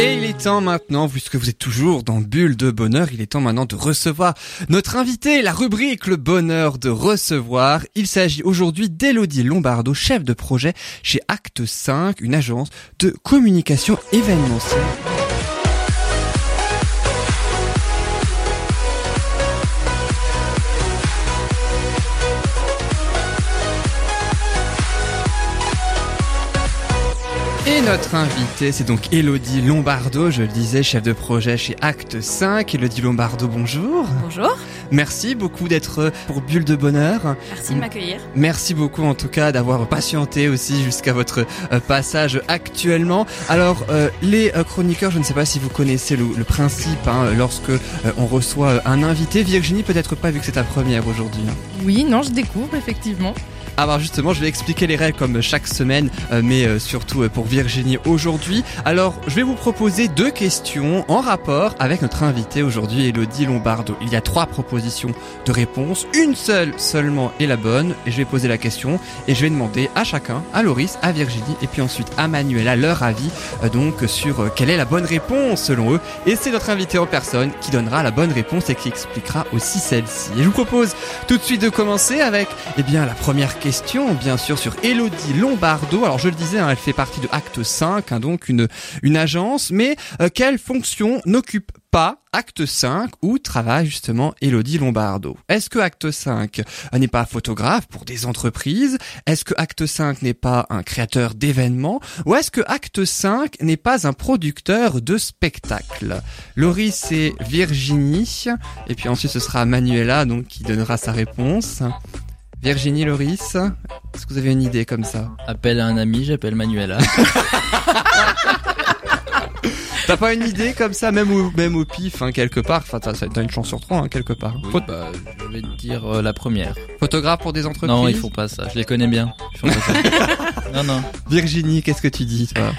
Et il est temps maintenant, puisque vous êtes toujours dans Bulle de Bonheur, il est temps maintenant de recevoir notre invité, la rubrique Le Bonheur de recevoir. Il s'agit aujourd'hui d'Elodie Lombardo, chef de projet chez Acte 5, une agence de communication événementielle. Et notre invité, c'est donc Elodie Lombardo, je le disais, chef de projet chez Acte 5. Elodie Lombardo, bonjour. Bonjour. Merci beaucoup d'être pour Bulle de Bonheur. Merci de m'accueillir. Merci beaucoup en tout cas d'avoir patienté aussi jusqu'à votre euh, passage actuellement. Alors euh, les euh, chroniqueurs, je ne sais pas si vous connaissez le, le principe hein, lorsque on reçoit un invité. Virginie, peut-être pas vu que c'est ta première aujourd'hui. hein. Oui, non, je découvre effectivement. Alors justement, je vais expliquer les règles comme chaque semaine, euh, mais euh, surtout euh, pour Virginie aujourd'hui. Alors, je vais vous proposer deux questions en rapport avec notre invité aujourd'hui, Elodie Lombardo. Il y a trois propositions de réponse, une seule seulement est la bonne, et je vais poser la question et je vais demander à chacun, à Loris, à Virginie, et puis ensuite à Manuela leur avis donc sur quelle est la bonne réponse selon eux. Et c'est notre invité en personne qui donnera la bonne réponse et qui expliquera aussi celle-ci. Et je vous propose tout de suite de commencer avec eh bien la première question, bien sûr, sur Elodie Lombardo. Alors je le disais, hein, elle fait partie de Acte 5, hein, donc une, une agence, mais euh, quelle fonction n'occupe pas Acte 5 où travaille justement Elodie Lombardo? Est-ce que Acte 5 n'est pas photographe pour des entreprises? Est-ce que Acte 5 n'est pas un créateur d'événements? Ou est-ce que Acte 5 n'est pas un producteur de spectacles? Loris et Virginie, et puis ensuite ce sera Manuela donc qui donnera sa réponse. Virginie, Loris, est-ce que vous avez une idée comme ça Appelle à un ami, j'appelle Manuela. T'as pas une idée comme ça, même au, même au pif, hein, quelque part? Enfin, t'as une chance sur trois, hein, quelque part. Oui, bah, je vais te dire euh, la première. photographe pour des entreprises? Non, ils font pas ça. Je les connais bien. Ils font pas ça. non, non. Virginie, qu'est-ce que tu dis, toi?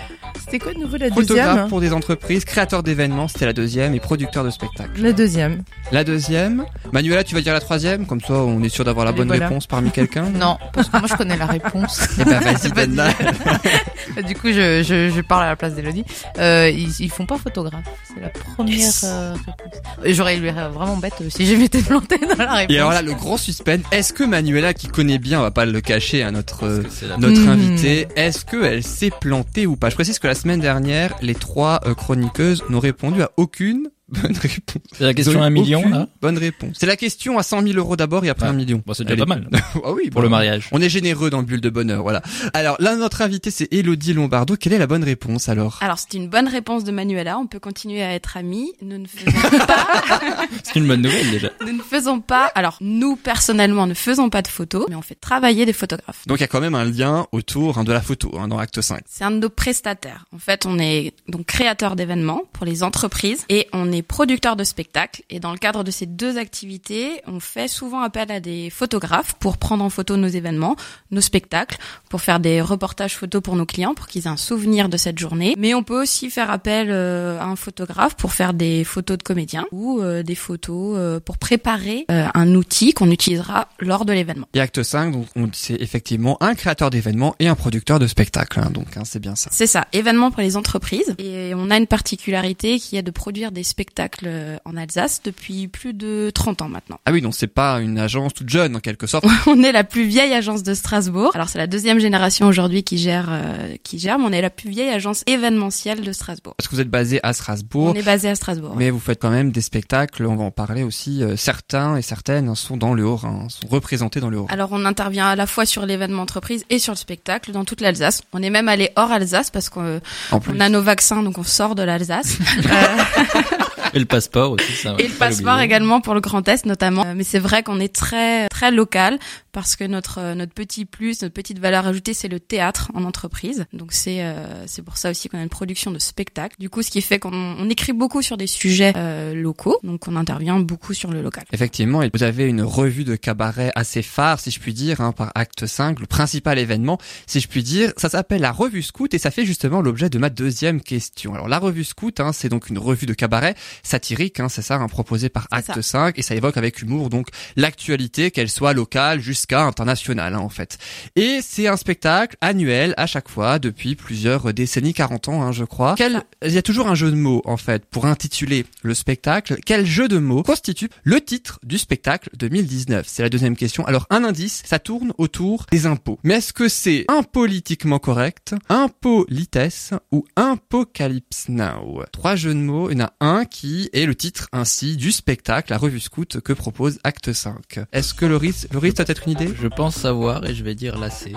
C'était quoi de nouveau la Photographe deuxième pour des entreprises, créateur d'événements, c'était la deuxième, et producteur de spectacles. La deuxième. La deuxième. Manuela, tu vas dire la troisième, comme ça on est sûr d'avoir la Allez, bonne voilà. réponse parmi quelqu'un. Non, parce que moi je connais la réponse. Eh ben vas-y, donne-la. du coup, je, je, je parle à la place d'Elodie. Euh, ils, ils font pas photographe. C'est la première Yes. euh, réponse. J'aurais eu l'air vraiment bête si je m'étais plantée dans la réponse. Et alors là, le grand suspense, est-ce que Manuela, qui connaît bien, on va pas le cacher à notre euh, notre invitée, est-ce qu'elle s'est plantée ou pas? Je précise que la semaine dernière, les trois euh, chroniqueuses n'ont répondu à aucune bonne réponse. C'est la question à un million, là Bonne réponse. C'est la question à 100 000 euros d'abord et après Ouais. un million. Bon, c'est déjà pas mal. ah oui, Pour bon. le mariage. On est généreux dans le bulle de bonheur, voilà. Alors là, notre invité, c'est Elodie Lombardo. Quelle est la bonne réponse alors? Alors, c'est une bonne réponse de Manuela. On peut continuer à être amis. Nous ne faisons pas, C'est une bonne nouvelle, déjà. nous ne faisons pas, alors, nous, personnellement, ne faisons pas de photos, mais on fait travailler des photographes. Donc il y a quand même un lien autour hein, de la photo hein, dans Acte 5. C'est un de nos prestataires. En fait, on est donc créateur d'événements pour les entreprises et on est producteur de spectacles. Et dans le cadre de ces deux activités, on fait souvent appel à des photographes pour prendre en photo nos événements, nos spectacles, pour faire des reportages photos pour nos clients, pour qu'ils aient un souvenir de cette journée. Mais on peut aussi faire appel euh, à un photographe pour faire des photos de comédiens ou euh, des photos euh, pour préparer un outil qu'on utilisera lors de l'événement. Et Acte 5, donc on c'est effectivement un créateur d'événements et un producteur de spectacles. hein, donc hein, c'est bien ça. C'est ça, événement pour les entreprises. Et on a une particularité qui est de produire des spectacles euh, en Alsace depuis plus de 30 ans maintenant. Ah oui, donc c'est pas une agence toute jeune en quelque sorte. On est la plus vieille agence de Strasbourg. Alors c'est la deuxième génération aujourd'hui qui gère, euh, qui gère, mais on est la plus vieille agence événementielle de Strasbourg. Parce que vous êtes basé à Strasbourg. On est basé à Strasbourg. Mais vous faites quand même des spectacles, on va en parler aussi. euh, certains et certaines sont dans le Haut-Rhin, sont représentés dans le Haut-Rhin. Alors on intervient à la fois sur l'événement entreprise et sur le spectacle dans toute l'Alsace. On est même allé hors Alsace parce qu'on on a nos vaccins donc on sort de l'Alsace. Euh, Et le passeport aussi, ça. Et le passeport également pour le Grand Est notamment. Euh, Mais c'est vrai qu'on est très très local parce que notre euh, notre petit plus, notre petite valeur ajoutée, c'est le théâtre en entreprise. Donc c'est euh, c'est pour ça aussi qu'on a une production de spectacle. Du coup, ce qui fait qu'on on écrit beaucoup sur des sujets euh, locaux, donc on intervient beaucoup sur le local. Effectivement, et vous avez une revue de cabaret assez phare, si je puis dire, hein, par Acte 5, le principal événement, si je puis dire. Ça s'appelle la Revue Scout et ça fait justement l'objet de ma deuxième question. Alors la Revue Scout, hein, c'est donc une revue de cabaret satirique, hein, c'est ça, hein, proposée par Acte ça. 5 et ça évoque avec humour donc l'actualité, qu'elle soit locale, juste jusqu'à international hein, en fait. Et c'est un spectacle annuel à chaque fois depuis plusieurs décennies, 40 ans hein, je crois. Quel, il y a toujours un jeu de mots en fait pour intituler le spectacle. Quel jeu de mots constitue le titre du spectacle 2019 C'est la deuxième question. Alors un indice, ça tourne autour des impôts. Mais est-ce que c'est impolitiquement correct, impolitesse ou Apocalypse Now? Trois jeux de mots, il y en a un qui est le titre ainsi du spectacle, la revue scout que propose Acte 5. Est-ce que Loris, Loris, t'as peut-être idée? Je pense savoir et je vais dire la C.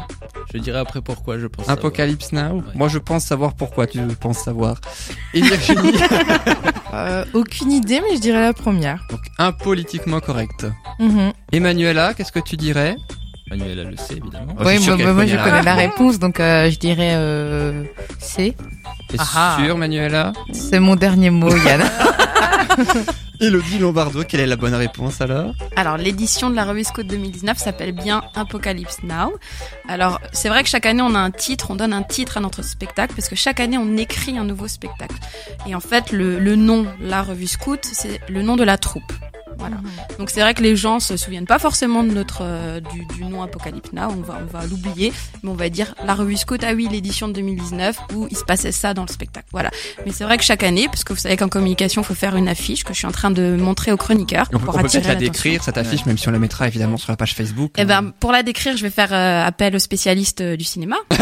Je dirai après pourquoi je pense savoir. Apocalypse Now? Ouais. Moi je pense savoir pourquoi tu penses savoir. Et Virginie Euh, aucune idée, mais je dirais la première. Donc impolitiquement correct. Mhm. Emmanuela, qu'est-ce que tu dirais? Manuela le sait évidemment. Oh, oui, moi, je la connais la réponse, donc euh, je dirais euh, C. T'es ah. sûr Manuela? C'est mon dernier mot, Yann. Elodie Lombardo, quelle est la bonne réponse alors Alors, l'édition de la revue Scout 2019 s'appelle bien Apocalypse Now. Alors, c'est vrai que chaque année, on a un titre, on donne un titre à notre spectacle, parce que chaque année, on écrit un nouveau spectacle. Et en fait, le, le nom, la revue Scout, c'est le nom de la troupe. Voilà. Donc c'est vrai que les gens se souviennent pas forcément de notre euh, du, du nom Apocalypse Now, on va on va l'oublier, mais on va dire la revue Scout ah oui l'édition de 2019 où il se passait ça dans le spectacle. Voilà. Mais c'est vrai que chaque année, parce que vous savez qu'en communication, il faut faire une affiche que je suis en train de montrer aux chroniqueurs On peut, pour on peut peut-être la décrire, cette affiche, même si on la mettra évidemment sur la page Facebook. Eh ben, pour la décrire, je vais faire euh, appel aux spécialistes euh, du cinéma. ah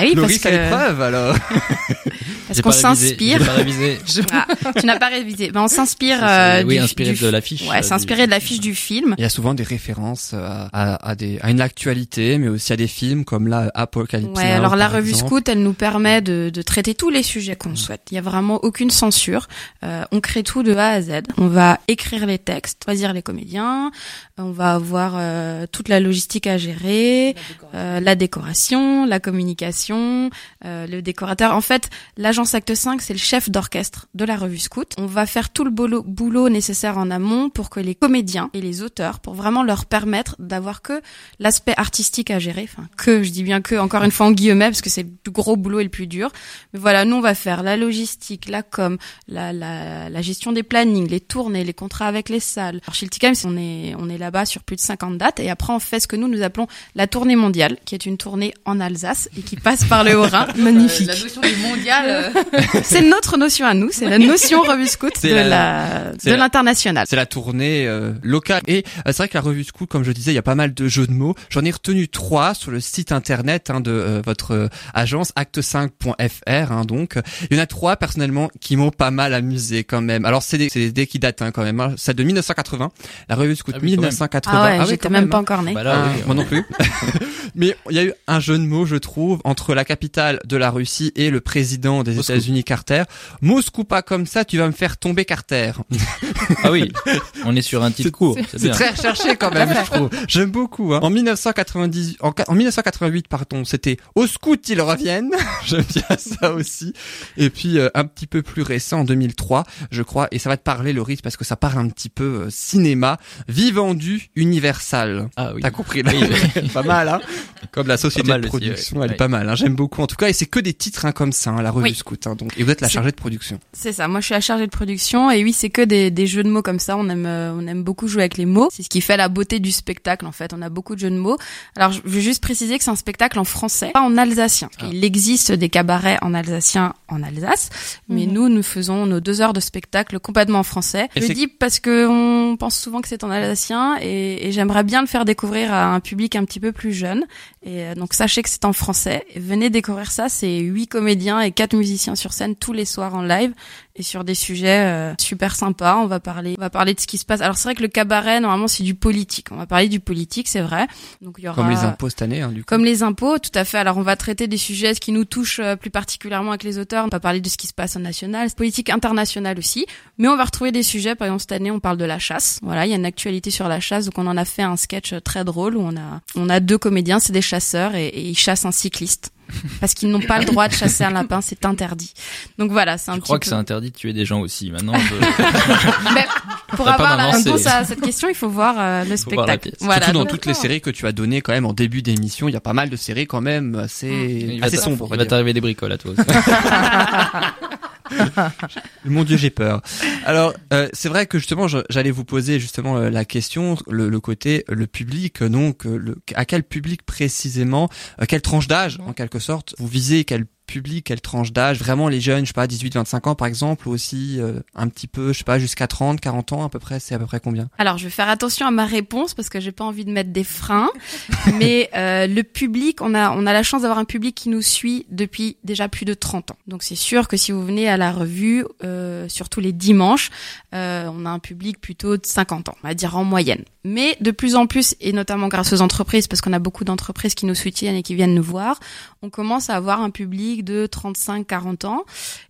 oui, parce Loris a que l'épreuve alors parce qu'on s'inspire. Révisé. Ah, tu n'as pas révisé. Ben, on s'inspire. Euh, oui, du- inspiré du- de l'affiche. Ouais, euh, c'est inspiré de l'affiche du film. Il y a souvent des références à, à, à des, à une actualité, mais aussi à des films comme là Apocalypse Ouais, Now, alors la revue exemple. Scout, elle nous permet de, de traiter tous les sujets qu'on souhaite. Il y a vraiment aucune censure. Euh, on crée tout de A à Z. On va écrire les textes, choisir les comédiens. On va avoir euh, toute la logistique à gérer, euh, la décoration, la communication, euh, le décorateur. En fait, l'agence Acte 5, c'est le chef d'orchestre de la revue Scout. On va faire tout le boulot, boulot nécessaire en amont pour que les comédiens et les auteurs, pour vraiment leur permettre d'avoir que l'aspect artistique à gérer. Enfin, que, je dis bien que, encore une fois en guillemets, parce que c'est le plus gros boulot et le plus dur. Mais voilà, nous, on va faire la logistique, la com, la, la, la gestion des plannings, les tournées, les contrats avec les salles. Alors, chez le TICAM, on est, on est là-bas sur plus de 50 dates. Et après, on fait ce que nous, nous appelons la tournée mondiale, qui est une tournée en Alsace et qui passe par le Haut-Rhin. Magnifique. La notion du mondial. C'est notre notion à nous, c'est la notion revue scout de la- de la- l'international. C'est la tournée euh, locale. Et euh, c'est vrai que la revue Scout, comme je disais, il y a pas mal de jeux de mots. J'en ai retenu trois sur le site internet hein, de euh, votre euh, agence acte5.fr. Hein, donc, il y en a trois personnellement qui m'ont pas mal amusé quand même. Alors c'est des, c'est des idées qui datent hein, quand même. Hein. C'est de 1980. La revue Scout Ah oui, quand même. 1980. Ah ouais, oui, j'étais même pas hein. encore née. Bah là, Ah, oui, moi non plus. Mais il y a eu un jeu de mots, je trouve, entre la capitale de la Russie et le président des. États-Unis, Carter. Moscou pas comme ça, tu vas me faire tomber Carter. Ah oui, on est sur un titre court. C'est très recherché quand même, je trouve. J'aime beaucoup. Hein. En 1998, en, qua- en 1988, pardon, c'était au scout ils reviennent. J'aime bien ça aussi. Et puis euh, un petit peu plus récent, en 2003, je crois, et ça va te parler, Loris, parce que ça part un petit peu euh, cinéma. Vivendu Universal. Ah oui. T'as compris là Oui, oui. Pas mal, hein Comme la société de aussi, production, ouais. elle est pas mal. Hein. J'aime beaucoup. En tout cas, et c'est que des titres hein, comme ça, hein, la revue Oui. Hein, donc, et vous êtes la chargée de production. C'est ça. Moi, je suis la chargée de production et oui, c'est que des, des jeux de mots comme ça. On aime, euh, on aime beaucoup jouer avec les mots. C'est ce qui fait la beauté du spectacle. En fait, on a beaucoup de jeux de mots. Alors, je veux juste préciser que c'est un spectacle en français, pas en alsacien. Ah. Il existe des cabarets en alsacien en Alsace, mais Mhm. nous, nous faisons nos deux heures de spectacle complètement en français. Et je le dis parce que on pense souvent que c'est en alsacien et, et j'aimerais bien le faire découvrir à un public un petit peu plus jeune. Et euh, donc, sachez que c'est en français. Et venez découvrir ça. C'est huit comédiens et quatre musiciens sur scène tous les soirs en live et sur des sujets euh, super sympas. On va parler, on va parler de ce qui se passe. Alors c'est vrai que le cabaret normalement c'est du politique. On va parler du politique, c'est vrai. Donc il y aura Comme les impôts cette année, hein, du coup. comme les impôts, tout à fait. Alors on va traiter des sujets qui nous touchent euh, plus particulièrement avec les auteurs. On va parler de ce qui se passe en national, politique internationale aussi. Mais on va retrouver des sujets. Par exemple cette année on parle de la chasse. Voilà, il y a une actualité sur la chasse, donc on en a fait un sketch euh, très drôle où on a on a deux comédiens, c'est des chasseurs et, et ils chassent un cycliste. Parce qu'ils n'ont pas le droit de chasser un lapin, c'est interdit. Donc voilà, c'est un Je petit crois peu. que c'est interdit de tuer des gens aussi. Maintenant, je... Mais pour avoir la réponse à cette question, il faut voir euh, le Faut spectacle. Voilà. Surtout dans toutes les séries que tu as données quand même en début d'émission, il y a pas mal de séries quand même assez, assez sombres. il va t'arriver des bricoles à toi aussi. Mon Dieu, j'ai peur. Alors, euh, c'est vrai que justement, j'allais vous poser justement euh, la question, le, le côté, le public, euh, donc, euh, le, à quel public précisément, euh, quelle tranche d'âge, en quelque sorte, vous visez quel public, quelle tranche d'âge, vraiment les jeunes, je sais pas, 18, 25 ans par exemple, ou aussi euh, un petit peu, je sais pas, jusqu'à 30, 40 ans à peu près, c'est à peu près combien? Alors, je vais faire attention à ma réponse parce que j'ai pas envie de mettre des freins. mais euh, le public, on a on a la chance d'avoir un public qui nous suit depuis déjà plus de 30 ans. Donc c'est sûr que si vous venez à la revue, euh, surtout les dimanches, on a un public plutôt de 50 ans, on va dire en moyenne. Mais de plus en plus, et notamment grâce aux entreprises, parce qu'on a beaucoup d'entreprises qui nous soutiennent et qui viennent nous voir, on commence à avoir un public de 35-40 ans.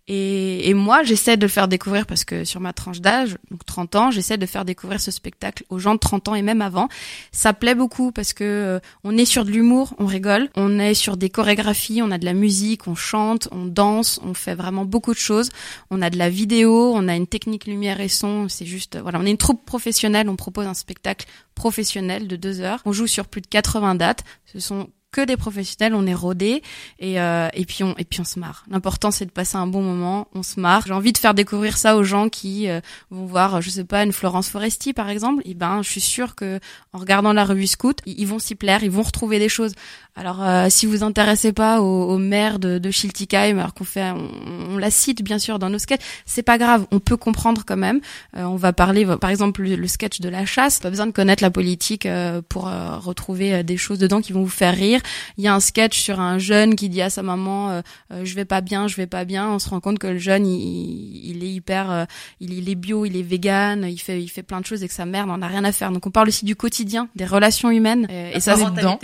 Et, et moi, j'essaie de le faire découvrir parce que sur ma tranche d'âge, donc 30 ans, j'essaie de faire découvrir ce spectacle aux gens de 30 ans et même avant. Ça plaît beaucoup parce que euh, on est sur de l'humour, on rigole, on est sur des chorégraphies, on a de la musique, on chante, on danse, on fait vraiment beaucoup de choses. On a de la vidéo, on a une technique lumière et son. C'est juste, voilà, on est une troupe professionnelle. On propose un spectacle professionnel de deux heures. On joue sur plus de 80 dates. Ce sont que des professionnels, on est rodés et euh, et puis on et puis on se marre. L'important c'est de passer un bon moment, on se marre. J'ai envie de faire découvrir ça aux gens qui euh, vont voir, je sais pas, une Florence Foresti par exemple. Et ben, je suis sûre que en regardant la revue Scout, ils vont s'y plaire, ils vont retrouver des choses. Alors euh, si vous intéressez pas au, au maire de, de Schiltigheim, alors qu'on fait, on, on la cite bien sûr dans nos sketchs, c'est pas grave, on peut comprendre quand même. Euh, on va parler, par exemple, le, le sketch de la chasse. Pas besoin de connaître la politique euh, pour euh, retrouver des choses dedans qui vont vous faire rire. Il y a un sketch sur un jeune qui dit à sa maman euh, euh, je vais pas bien, je vais pas bien. On se rend compte que le jeune il, il est hyper, euh, il, il est bio, il est vegan, il fait il fait plein de choses et que sa mère n'en a rien à faire. Donc on parle aussi du quotidien, des relations humaines. Euh, et ça c'est dedans.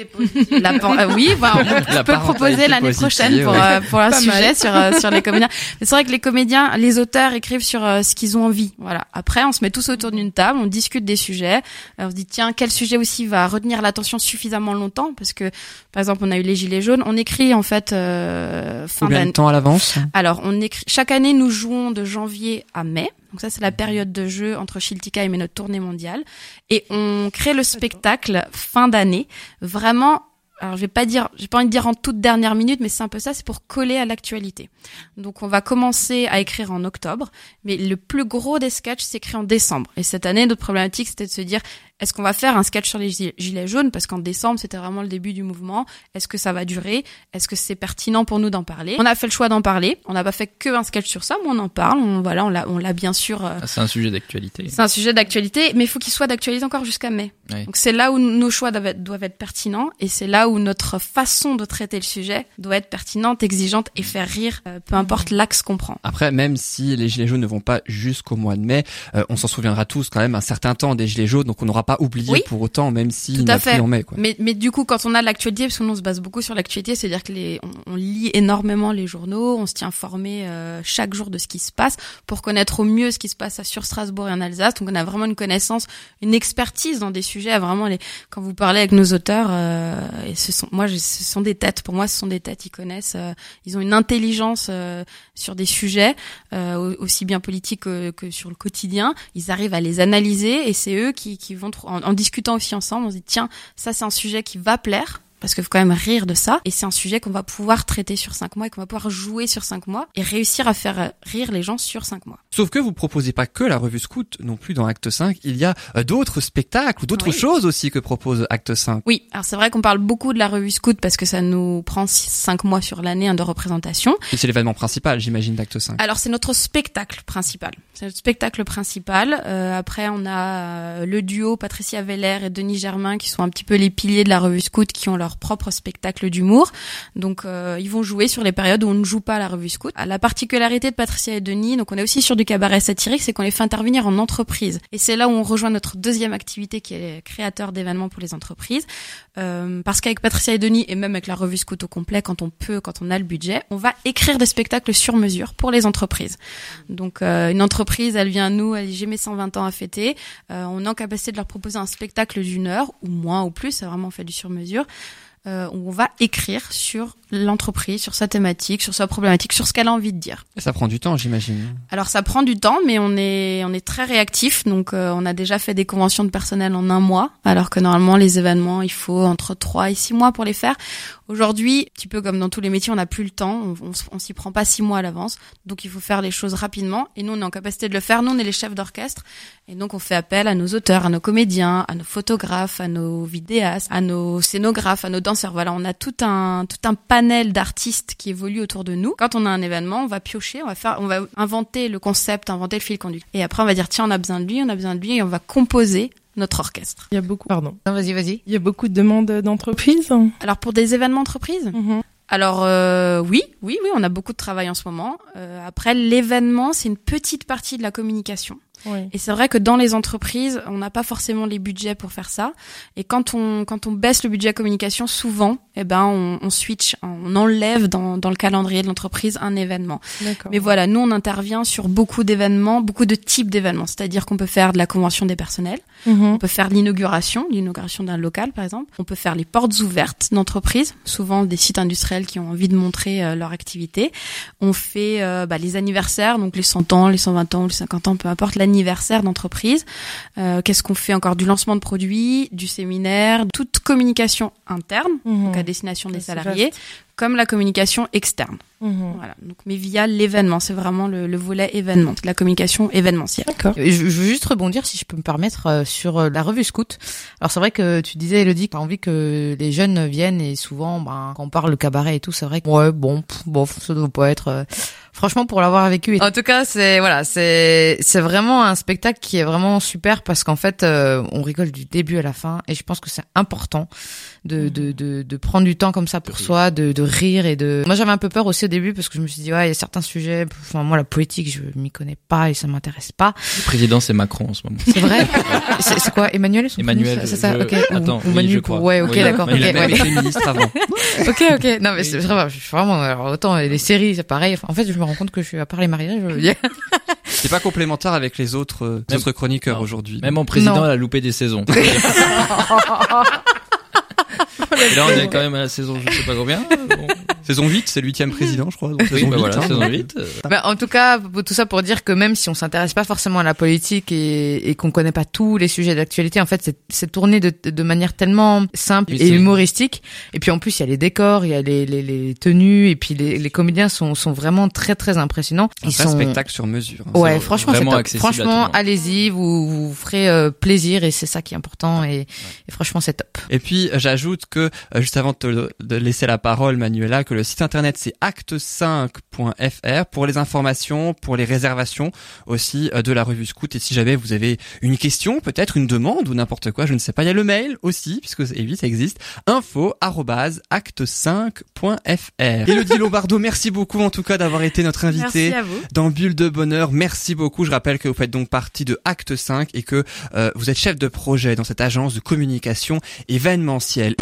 La euh, oui, bah, on La peut le proposer l'année prochaine pour, ouais. euh, pour un Pas sujet sur euh, sur les comédiens. Mais c'est vrai que les comédiens, les auteurs écrivent sur euh, ce qu'ils ont envie. Voilà. Après, on se met tous autour d'une table, on discute des sujets. On se dit tiens, quel sujet aussi va retenir l'attention suffisamment longtemps? Parce que par exemple, on a eu les gilets jaunes. On écrit en fait euh, fin Combien de temps à l'avance Alors, on écrit chaque année, nous jouons de janvier à mai. Donc ça, c'est la période de jeu entre Schiltigheim et notre tournée mondiale. Et on crée le spectacle fin d'année, vraiment. Alors, je vais pas dire, j'ai pas envie de dire en toute dernière minute, mais c'est un peu ça, c'est pour coller à l'actualité. Donc, on va commencer à écrire en octobre, mais le plus gros des sketchs s'écrit en décembre. Et cette année, notre problématique, c'était de se dire, est-ce qu'on va faire un sketch sur les gilets- jaunes? Parce qu'en décembre, c'était vraiment le début du mouvement. Est-ce que ça va durer? Est-ce que c'est pertinent pour nous d'en parler? On a fait le choix d'en parler. On n'a pas fait que un sketch sur ça, mais on en parle. On, voilà, on l'a, on l'a bien sûr. euh, Ah, c'est un sujet d'actualité. c'est un sujet d'actualité, mais il faut qu'il soit d'actualité encore jusqu'à mai. Donc c'est là où nos choix doivent être, doivent être pertinents et c'est là où notre façon de traiter le sujet doit être pertinente, exigeante et faire rire, euh, peu importe l'axe qu'on prend. Après, même si les gilets jaunes ne vont pas jusqu'au mois de mai, euh, on s'en souviendra tous quand même un certain temps des gilets jaunes, donc on n'aura pas oublié Oui. pour autant, même s'il Tout à plus fait. en mai. Quoi. Mais, mais du coup, quand on a l'actualité, parce que nous on se base beaucoup sur l'actualité, c'est-à-dire que les, on, on lit énormément les journaux, on se tient informé euh, chaque jour de ce qui se passe pour connaître au mieux ce qui se passe sur Strasbourg et en Alsace. Donc on a vraiment une connaissance, une expertise dans des sujets. Vraiment, les, quand vous parlez avec nos auteurs, euh, et ce sont, moi, ce sont des têtes. Pour moi, ce sont des têtes. Ils connaissent, euh, ils ont une intelligence euh, sur des sujets euh, au- aussi bien politiques que, que sur le quotidien. Ils arrivent à les analyser et c'est eux qui, qui vont en, discutant aussi ensemble. On se dit tiens, ça c'est un sujet qui va plaire. Parce qu'il faut quand même rire de ça. Et c'est un sujet qu'on va pouvoir traiter sur cinq mois et qu'on va pouvoir jouer sur cinq mois et réussir à faire euh, rire les gens sur cinq mois. Sauf que vous proposez pas que la revue Scout non plus dans Acte 5, il y a euh, d'autres spectacles ou d'autres Oui. choses aussi que propose Acte 5. Oui, alors c'est vrai qu'on parle beaucoup de la revue Scout parce que ça nous prend six- cinq mois sur l'année hein, de représentation. Et c'est l'événement principal, j'imagine, d'Acte 5. Alors c'est notre spectacle principal. C'est notre spectacle principal. Euh, après on a le duo Patricia Veller et Denis Germain qui sont un petit peu les piliers de la revue Scout qui ont leur propre spectacle d'humour. Donc euh, ils vont jouer sur les périodes où on ne joue pas à la revue Scout. La particularité de Patricia et Denis, donc on est aussi sur du cabaret satirique, c'est qu'on les fait intervenir en entreprise. Et c'est là où on rejoint notre deuxième activité qui est créateur d'événements pour les entreprises. Euh, parce qu'avec Patricia et Denis et même avec la revue Scout au complet, quand on peut, quand on a le budget, on va écrire des spectacles sur mesure pour les entreprises. Donc euh, une entreprise, elle vient à nous, elle dit j'ai mes 120 ans à fêter, euh, on est en capacité de leur proposer un spectacle d'une heure ou moins ou plus, c'est vraiment fait du sur mesure. Euh, on va écrire sur l'entreprise, sur sa thématique, sur sa problématique, sur ce qu'elle a envie de dire. Ça prend du temps, j'imagine. Alors ça prend du temps, mais on est on est très réactif. Donc euh, on a déjà fait des conventions de personnel en un mois, alors que normalement les événements il faut entre trois et six mois pour les faire. Aujourd'hui, un petit peu comme dans tous les métiers, on n'a plus le temps, on, on, on s'y prend pas six mois à l'avance, donc il faut faire les choses rapidement. Et nous on est en capacité de le faire. Nous on est les chefs d'orchestre, et donc on fait appel à nos auteurs, à nos comédiens, à nos photographes, à nos vidéastes, à nos scénographes, à nos danseurs. Voilà, on a tout un tout un panel d'artistes qui évoluent autour de nous. Quand on a un événement, on va piocher, on va faire, on va inventer le concept, inventer le fil conducteur. Et après on va dire tiens on a besoin de lui, on a besoin de lui, et on va composer notre orchestre. Il y a beaucoup, pardon. Non, vas-y, vas-y. Il y a beaucoup de demandes d'entreprises. Alors pour des événements entreprises, Mhm. alors euh, oui, oui, oui, on a beaucoup de travail en ce moment. Euh, après l'événement, c'est une petite partie de la communication. Oui. Et c'est vrai que dans les entreprises, on n'a pas forcément les budgets pour faire ça. Et quand on quand on baisse le budget communication, souvent, eh ben on, on switch, on enlève dans dans le calendrier de l'entreprise un événement. Mais voilà, nous on intervient sur beaucoup d'événements, beaucoup de types d'événements. C'est-à-dire qu'on peut faire de la convention des personnels, Mhm. on peut faire l'inauguration, l'inauguration d'un local par exemple. On peut faire les portes ouvertes d'entreprises, souvent des sites industriels qui ont envie de montrer euh, leur activité. On fait euh, bah, les anniversaires, donc les 100 ans, les 120 ans, les 50 ans, peu importe, l'anniversaire d'entreprise. Euh, Qu'est-ce qu'on fait encore? Du lancement de produits, du séminaire, toute communication interne, Mhm. donc à destination des salariés, comme la communication externe. Mhm. Voilà. Donc, mais via l'événement, c'est vraiment le, le volet événement, la communication événementielle. D'accord. Je, je veux juste rebondir, si je peux me permettre, euh, sur euh, la revue Scout. Alors c'est vrai que tu disais, Elodie, que t'as envie que les jeunes viennent et souvent, ben, quand on parle de cabaret et tout, c'est vrai que ouais, bon, pff, bof, ça doit pas être. Euh, Franchement, pour l'avoir vécu. En tout cas, c'est voilà, c'est c'est vraiment un spectacle qui est vraiment super parce qu'en fait, euh, on rigole du début à la fin et je pense que c'est important de, de, de, de prendre du temps comme ça pour soi, de, de rire et de. Moi, j'avais un peu peur aussi au début parce que je me suis dit ouais, il y a certains sujets. Enfin, moi, la politique, je m'y connais pas et ça m'intéresse pas. Le président, c'est Macron en ce moment. C'est vrai? c'est quoi, Emmanuel son Emmanuel, C'est ça. je- Ok. Ou- attends, ou oui, Manu je crois. Ouais. Ok, Oui, d'accord. a même ouais. été ministre avant. Ok, ok. Non, mais c'est vraiment, je suis vraiment, alors, autant les séries, c'est pareil. En fait, je me rends compte que je suis, à part les mariages, je. C'est pas complémentaire avec les autres, euh, Même- autres chroniqueurs aujourd'hui. Même mon président, Non. elle a loupé des saisons. Et là, on est quand même à la saison, je sais pas combien. Bon. Saison 8, c'est le huitième président, je crois. donc Oui, saison bah 8, voilà, hein. saison 8. euh, Bah, en tout cas, tout ça pour dire que même si on s'intéresse pas forcément à la politique et, et qu'on connaît pas tous les sujets d'actualité, en fait, c'est- tourné de, de manière tellement simple Oui, et humoristique. Et puis en plus, il y a les décors, il y a les, les, les tenues, et puis les, les comédiens sont, sont vraiment très très impressionnants. Un Ils vrai sont spectacle sur mesure. hein. Ouais, franchement, c'est Franchement, allez-y, vous vous ferez euh, plaisir et c'est ça qui est important et, et franchement, c'est top. Et puis euh, j'ajoute que juste avant de te de laisser la parole Manuela que le site internet c'est acte5.fr pour les informations, pour les réservations aussi euh, de la revue Scout et si jamais vous avez une question, peut-être une demande ou n'importe quoi, je ne sais pas, il y a le mail aussi puisque évidemment ça existe info acte5.fr. Elodie Lombardo, merci beaucoup en tout cas d'avoir été notre invitée Merci à vous. dans Bulle de Bonheur. Merci beaucoup. Je rappelle que vous faites donc partie de Acte 5 et que euh, vous êtes chef de projet dans cette agence de communication événementielle.